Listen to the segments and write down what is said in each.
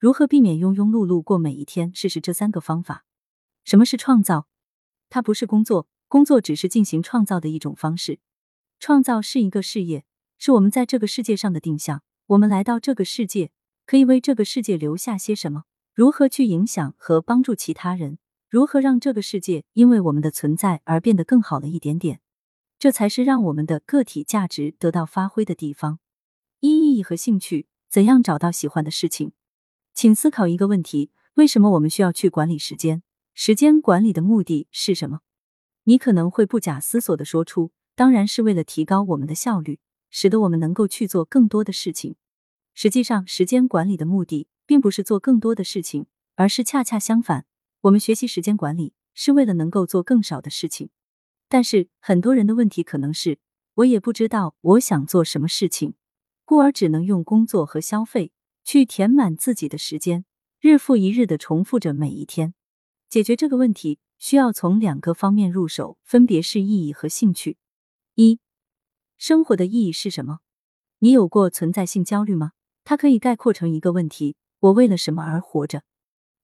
如何避免庸庸碌碌过每一天？试试这三个方法。什么是创造？它不是工作，工作只是进行创造的一种方式。创造是一个事业，是我们在这个世界上的定向。我们来到这个世界，可以为这个世界留下些什么？如何去影响和帮助其他人？如何让这个世界因为我们的存在而变得更好了一点点？这才是让我们的个体价值得到发挥的地方。一意义和兴趣，怎样找到喜欢的事情？请思考一个问题：为什么我们需要去管理时间？时间管理的目的是什么？你可能会不假思索的说出：当然是为了提高我们的效率，使得我们能够去做更多的事情。实际上，时间管理的目的并不是做更多的事情，而是恰恰相反。我们学习时间管理是为了能够做更少的事情，但是很多人的问题可能是我也不知道我想做什么事情，故而只能用工作和消费去填满自己的时间，日复一日的重复着每一天。解决这个问题需要从两个方面入手，分别是意义和兴趣。一、生活的意义是什么？你有过存在性焦虑吗？它可以概括成一个问题：我为了什么而活着？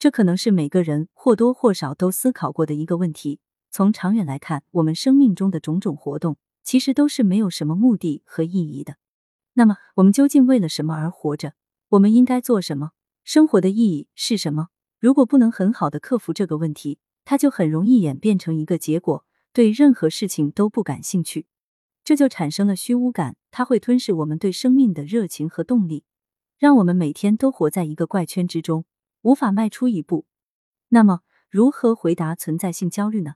这可能是每个人或多或少都思考过的一个问题。从长远来看，我们生命中的种种活动其实都是没有什么目的和意义的。那么，我们究竟为了什么而活着？我们应该做什么？生活的意义是什么？如果不能很好的克服这个问题，它就很容易演变成一个结果：对任何事情都不感兴趣，这就产生了虚无感，它会吞噬我们对生命的热情和动力，让我们每天都活在一个怪圈之中。无法迈出一步，那么如何回答存在性焦虑呢？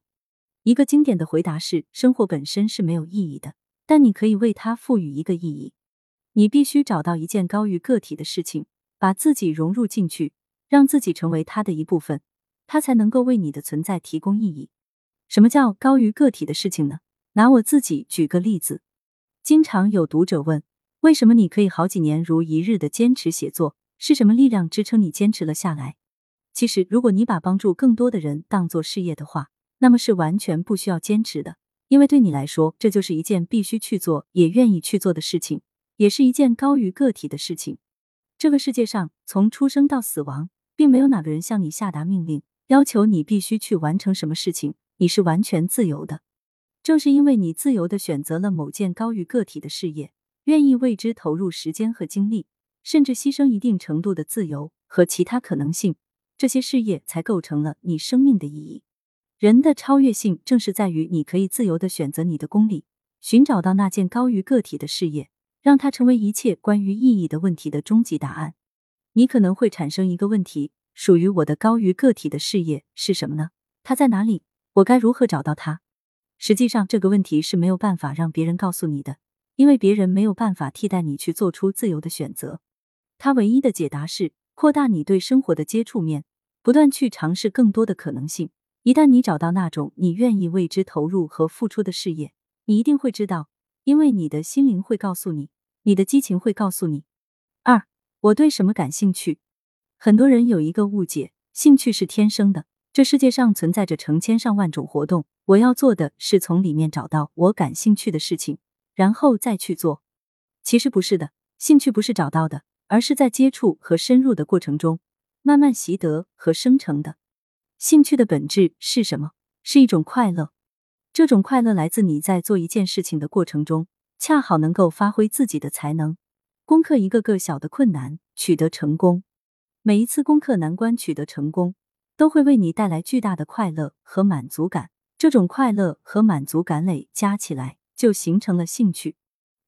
一个经典的回答是：生活本身是没有意义的，但你可以为它赋予一个意义。你必须找到一件高于个体的事情，把自己融入进去，让自己成为它的一部分，它才能够为你的存在提供意义。什么叫高于个体的事情呢？拿我自己举个例子，经常有读者问：为什么你可以好几年如一日的坚持写作？是什么力量支撑你坚持了下来？其实，如果你把帮助更多的人当做事业的话，那么是完全不需要坚持的，因为对你来说，这就是一件必须去做也愿意去做的事情，也是一件高于个体的事情。这个世界上，从出生到死亡，并没有哪个人向你下达命令，要求你必须去完成什么事情，你是完全自由的。正是因为你自由的选择了某件高于个体的事业，愿意为之投入时间和精力。甚至牺牲一定程度的自由和其他可能性，这些事业才构成了你生命的意义。人的超越性正是在于你可以自由的选择你的功利，寻找到那件高于个体的事业，让它成为一切关于意义的问题的终极答案。你可能会产生一个问题：属于我的高于个体的事业是什么呢？它在哪里？我该如何找到它？实际上，这个问题是没有办法让别人告诉你的，因为别人没有办法替代你去做出自由的选择。他唯一的解答是扩大你对生活的接触面，不断去尝试更多的可能性。一旦你找到那种你愿意为之投入和付出的事业，你一定会知道，因为你的心灵会告诉你，你的激情会告诉你。二，我对什么感兴趣？很多人有一个误解，兴趣是天生的。这世界上存在着成千上万种活动，我要做的是从里面找到我感兴趣的事情，然后再去做。其实不是的，兴趣不是找到的。而是在接触和深入的过程中，慢慢习得和生成的。兴趣的本质是什么？是一种快乐。这种快乐来自你在做一件事情的过程中，恰好能够发挥自己的才能，攻克一个个小的困难，取得成功。每一次攻克难关，取得成功，都会为你带来巨大的快乐和满足感。这种快乐和满足感累加起来，就形成了兴趣。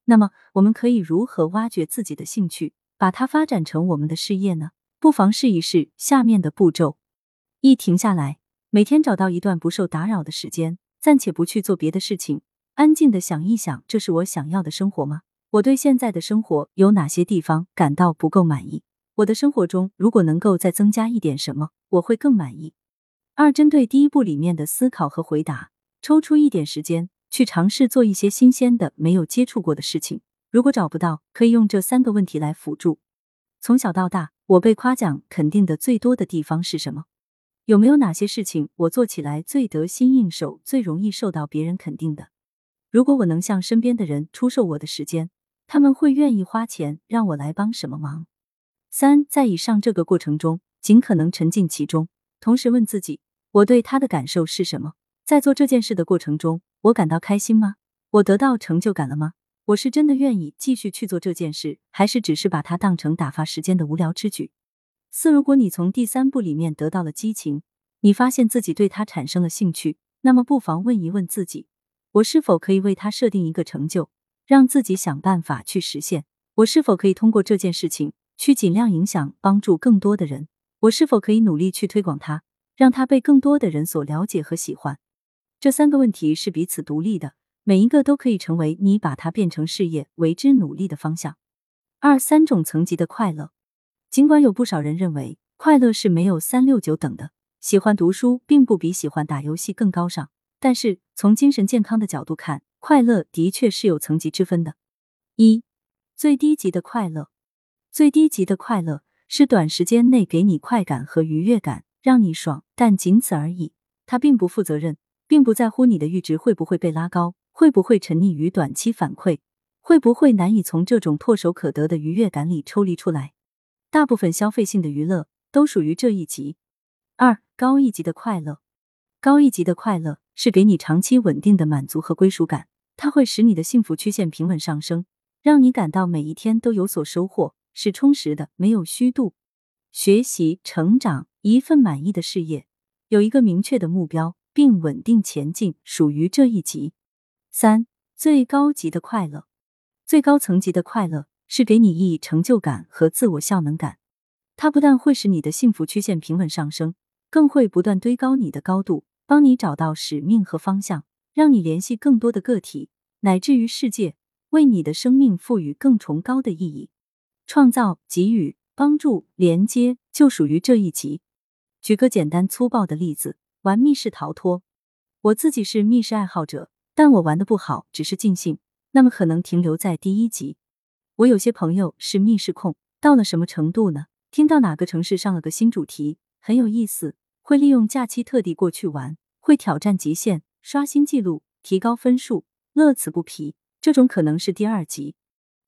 那么，我们可以如何挖掘自己的兴趣？把它发展成我们的事业呢？不妨试一试下面的步骤：一、停下来，每天找到一段不受打扰的时间，暂且不去做别的事情，安静的想一想，这是我想要的生活吗？我对现在的生活有哪些地方感到不够满意？我的生活中如果能够再增加一点什么，我会更满意。二、针对第一步里面的思考和回答，抽出一点时间去尝试做一些新鲜的、没有接触过的事情。如果找不到，可以用这三个问题来辅助。从小到大，我被夸奖肯定的最多的地方是什么？有没有哪些事情我做起来最得心应手、最容易受到别人肯定的？如果我能向身边的人出售我的时间，他们会愿意花钱让我来帮什么忙？三，在以上这个过程中，尽可能沉浸其中，同时问自己：我对他的感受是什么？在做这件事的过程中，我感到开心吗？我得到成就感了吗？我是真的愿意继续去做这件事，还是只是把它当成打发时间的无聊之举？四，如果你从第三步里面得到了激情，你发现自己对它产生了兴趣，那么不妨问一问自己：我是否可以为他设定一个成就，让自己想办法去实现？我是否可以通过这件事情？去尽量影响、帮助更多的人，我是否可以努力去推广它，让它被更多的人所了解和喜欢？这三个问题是彼此独立的，每一个都可以成为你把它变成事业、为之努力的方向。二三种层级的快乐，尽管有不少人认为快乐是没有三六九等的，喜欢读书并不比喜欢打游戏更高尚，但是从精神健康的角度看，快乐的确是有层级之分的。一最低级的快乐。最低级的快乐是短时间内给你快感和愉悦感，让你爽，但仅此而已。它并不负责任，并不在乎你的阈值会不会被拉高，会不会沉溺于短期反馈，会不会难以从这种唾手可得的愉悦感里抽离出来。大部分消费性的娱乐都属于这一级。二高一级的快乐，高一级的快乐是给你长期稳定的满足和归属感，它会使你的幸福曲线平稳上升，让你感到每一天都有所收获。是充实的，没有虚度。学习、成长，一份满意的事业，有一个明确的目标，并稳定前进，属于这一级。三、最高级的快乐，最高层级的快乐是给你意义、成就感和自我效能感。它不但会使你的幸福曲线平稳上升，更会不断堆高你的高度，帮你找到使命和方向，让你联系更多的个体，乃至于世界，为你的生命赋予更崇高的意义。创造、给予、帮助、连接，就属于这一级。举个简单粗暴的例子，玩密室逃脱。我自己是密室爱好者，但我玩的不好，只是尽兴，那么可能停留在第一级。我有些朋友是密室控，到了什么程度呢？听到哪个城市上了个新主题，很有意思，会利用假期特地过去玩，会挑战极限，刷新记录，提高分数，乐此不疲。这种可能是第二级。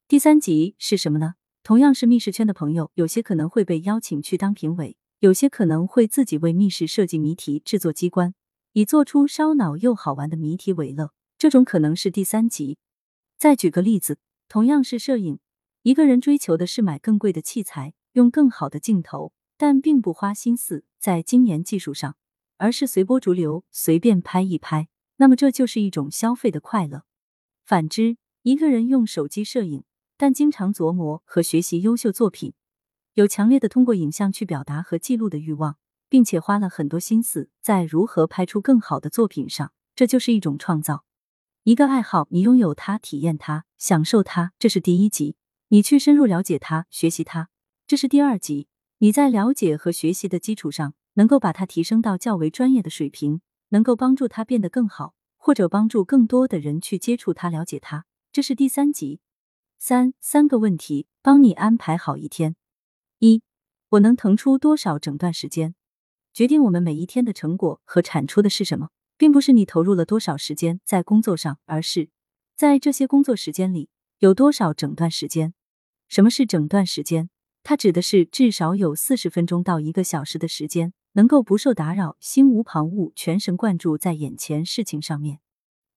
第三级是什么呢？同样是密室圈的朋友，有些可能会被邀请去当评委，有些可能会自己为密室设计谜题、制作机关，以做出烧脑又好玩的谜题为乐。这种可能是第三级。再举个例子，同样是摄影，一个人追求的是买更贵的器材，用更好的镜头，但并不花心思在精研技术上，而是随波逐流，随便拍一拍。那么这就是一种消费的快乐。反之，一个人用手机摄影。但经常琢磨和学习优秀作品，有强烈的通过影像去表达和记录的欲望，并且花了很多心思在如何拍出更好的作品上，这就是一种创造。一个爱好，你拥有它，体验它，享受它，这是第一级；你去深入了解它，学习它，这是第二级。你在了解和学习的基础上，能够把它提升到较为专业的水平，能够帮助它变得更好，或者帮助更多的人去接触它、了解它，这是第三级。三三个问题，帮你安排好一天。一，我能腾出多少整段时间？决定我们每一天的成果和产出的是什么，并不是你投入了多少时间在工作上，而是在这些工作时间里有多少整段时间。什么是整段时间？它指的是至少有四十分钟到一个小时的时间，能够不受打扰，心无旁骛，全神贯注在眼前事情上面。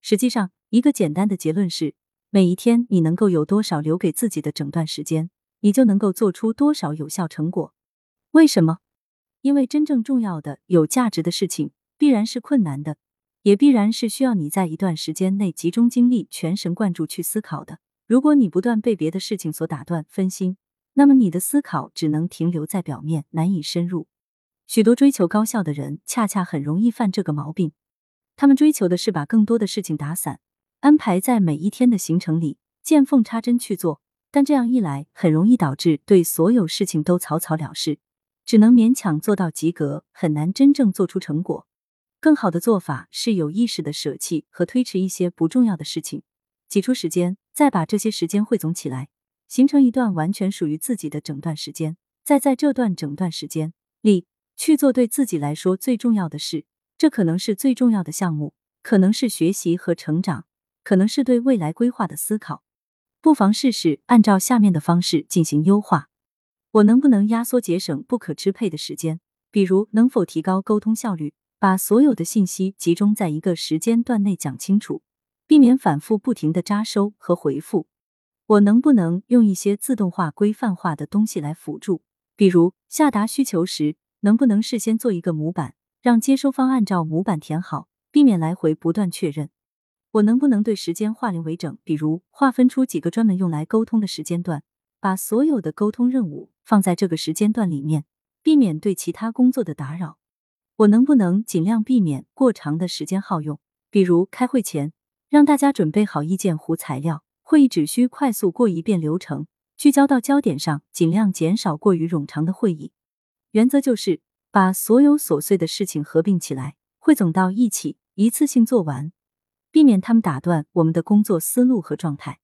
实际上，一个简单的结论是。每一天，你能够有多少留给自己的整段时间，你就能够做出多少有效成果。为什么？因为真正重要的、有价值的事情，必然是困难的，也必然是需要你在一段时间内集中精力、全神贯注去思考的。如果你不断被别的事情所打断、分心，那么你的思考只能停留在表面，难以深入。许多追求高效的人，恰恰很容易犯这个毛病。他们追求的是把更多的事情打散。安排在每一天的行程里，见缝插针去做，但这样一来，很容易导致对所有事情都草草了事，只能勉强做到及格，很难真正做出成果。更好的做法是有意识的舍弃和推迟一些不重要的事情，挤出时间，再把这些时间汇总起来，形成一段完全属于自己的整段时间，再在这段整段时间里去做对自己来说最重要的事。这可能是最重要的项目，可能是学习和成长。可能是对未来规划的思考，不妨试试按照下面的方式进行优化。我能不能压缩节省不可支配的时间？比如，能否提高沟通效率，把所有的信息集中在一个时间段内讲清楚，避免反复不停的扎收和回复？我能不能用一些自动化、规范化的东西来辅助？比如，下达需求时，能不能事先做一个模板，让接收方按照模板填好，避免来回不断确认？我能不能对时间化零为整？比如，划分出几个专门用来沟通的时间段，把所有的沟通任务放在这个时间段里面。避免对其他工作的打扰，我能不能尽量避免过长的时间耗用？比如开会前让大家准备好意见糊材料，会议只需快速过一遍流程，聚焦到焦点上，尽量减少过于冗长的会议。原则就是把所有琐碎的事情合并起来，汇总到一起，一次性做完，避免他们打断我们的工作思路和状态。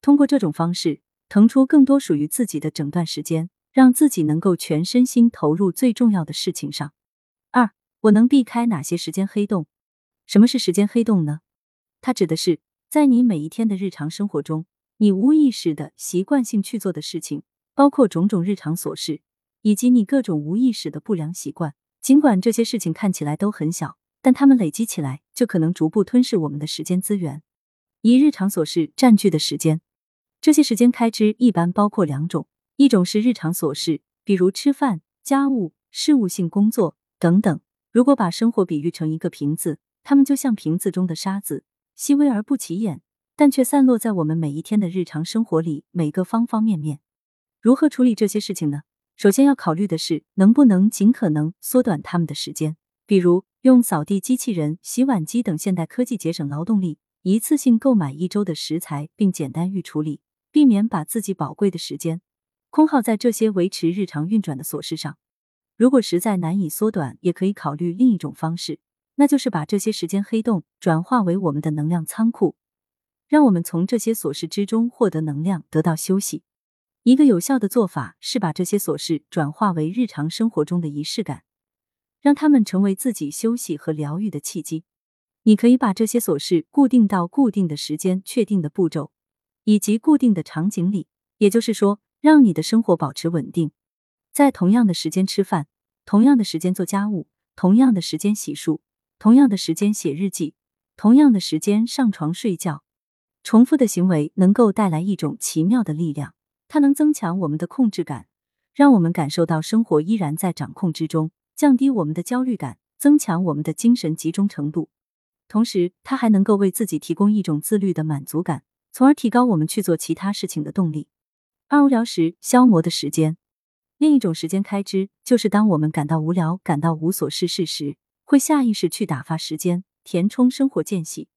通过这种方式，腾出更多属于自己的整段时间。让自己能够全身心投入最重要的事情上。二，我能避开哪些时间黑洞？什么是时间黑洞呢？它指的是在你每一天的日常生活中，你无意识的习惯性去做的事情，包括种种日常琐事，以及你各种无意识的不良习惯。尽管这些事情看起来都很小，但它们累积起来，就可能逐步吞噬我们的时间资源。以日常琐事占据的时间，这些时间开支一般包括两种。一种是日常琐事，比如吃饭、家务、事务性工作等等。如果把生活比喻成一个瓶子，它们就像瓶子中的沙子，细微而不起眼，但却散落在我们每一天的日常生活里每个方方面面。如何处理这些事情呢？首先要考虑的是，能不能尽可能缩短他们的时间。比如，用扫地机器人、洗碗机等现代科技节省劳动力，一次性购买一周的食材，并简单预处理，避免把自己宝贵的时间。空耗在这些维持日常运转的琐事上，如果实在难以缩短，也可以考虑另一种方式，那就是把这些时间黑洞转化为我们的能量仓库，让我们从这些琐事之中获得能量，得到休息。一个有效的做法是把这些琐事转化为日常生活中的仪式感，让他们成为自己休息和疗愈的契机。你可以把这些琐事固定到固定的时间、确定的步骤以及固定的场景里，也就是说。让你的生活保持稳定，在同样的时间吃饭，同样的时间做家务，同样的时间洗漱，同样的时间写日记，同样的时间上床睡觉。重复的行为能够带来一种奇妙的力量，它能增强我们的控制感，让我们感受到生活依然在掌控之中，降低我们的焦虑感，增强我们的精神集中程度。同时，它还能够为自己提供一种自律的满足感，从而提高我们去做其他事情的动力。二无聊时消磨的时间，另一种时间开支就是当我们感到无聊、感到无所事事时，会下意识去打发时间、填充生活间隙，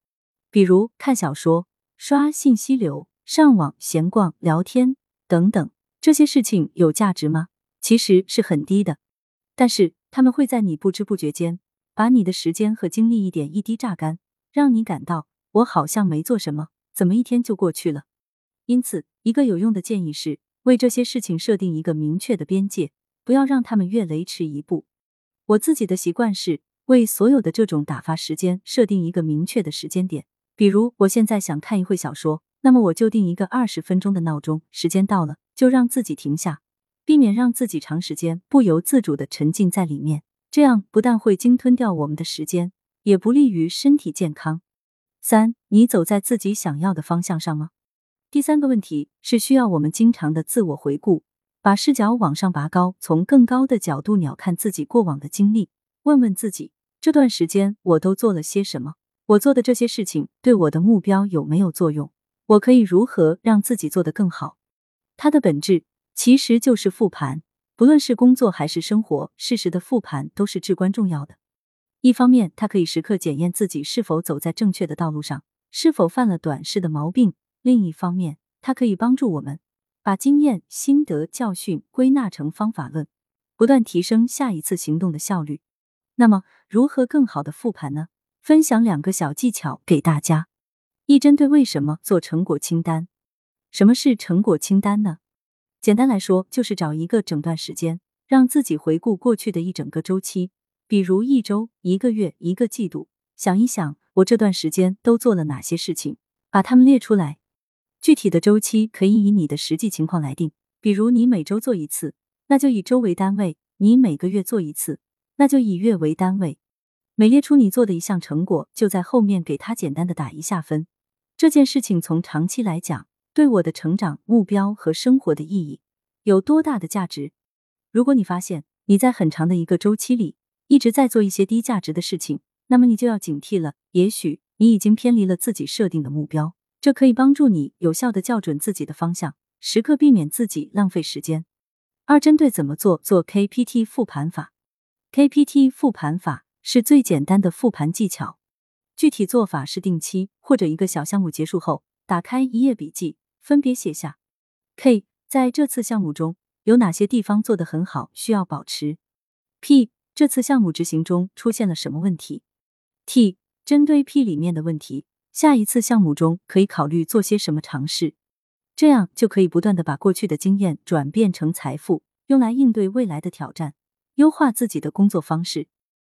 比如看小说、刷信息流、上网、闲逛、聊天等等。这些事情有价值吗？其实是很低的，但是他们会在你不知不觉间把你的时间和精力一点一滴榨干，让你感到我好像没做什么，怎么一天就过去了？因此，一个有用的建议是为这些事情设定一个明确的边界，不要让他们越雷池一步。我自己的习惯是为所有的这种打发时间设定一个明确的时间点。比如，我现在想看一会小说，那么我就定一个二十分钟的闹钟，时间到了就让自己停下，避免让自己长时间不由自主的沉浸在里面。这样不但会鲸吞掉我们的时间，也不利于身体健康。三，你走在自己想要的方向上吗？第三个问题是需要我们经常的自我回顾，把视角往上拔高，从更高的角度鸟瞰自己过往的经历，问问自己这段时间我都做了些什么？我做的这些事情对我的目标有没有作用？我可以如何让自己做得更好？它的本质其实就是复盘，不论是工作还是生活，适时的复盘都是至关重要的。一方面，它可以时刻检验自己是否走在正确的道路上，是否犯了短视的毛病。另一方面，它可以帮助我们把经验、心得、教训归纳成方法论，不断提升下一次行动的效率。那么，如何更好的复盘呢？分享两个小技巧给大家。一、针对为什么做成果清单。什么是成果清单呢？简单来说，就是找一个整段时间，让自己回顾过去的一整个周期，比如一周、一个月、一个季度，想一想我这段时间都做了哪些事情，把它们列出来。具体的周期可以以你的实际情况来定，比如你每周做一次，那就以周为单位；你每个月做一次，那就以月为单位。每列出你做的一项成果，就在后面给他简单的打一下分。这件事情从长期来讲，对我的成长目标和生活的意义有多大的价值？如果你发现你在很长的一个周期里一直在做一些低价值的事情，那么你就要警惕了。也许你已经偏离了自己设定的目标，这可以帮助你有效的校准自己的方向，时刻避免自己浪费时间。二、针对怎么做做 KPT 复盘法，KPT 复盘法。是最简单的复盘技巧。具体做法是定期或者一个小项目结束后，打开一页笔记，分别写下：K 在这次项目中有哪些地方做得很好，需要保持；P 这次项目执行中出现了什么问题；T 针对 P 里面的问题，下一次项目中可以考虑做些什么尝试。这样就可以不断的把过去的经验转变成财富，用来应对未来的挑战，优化自己的工作方式。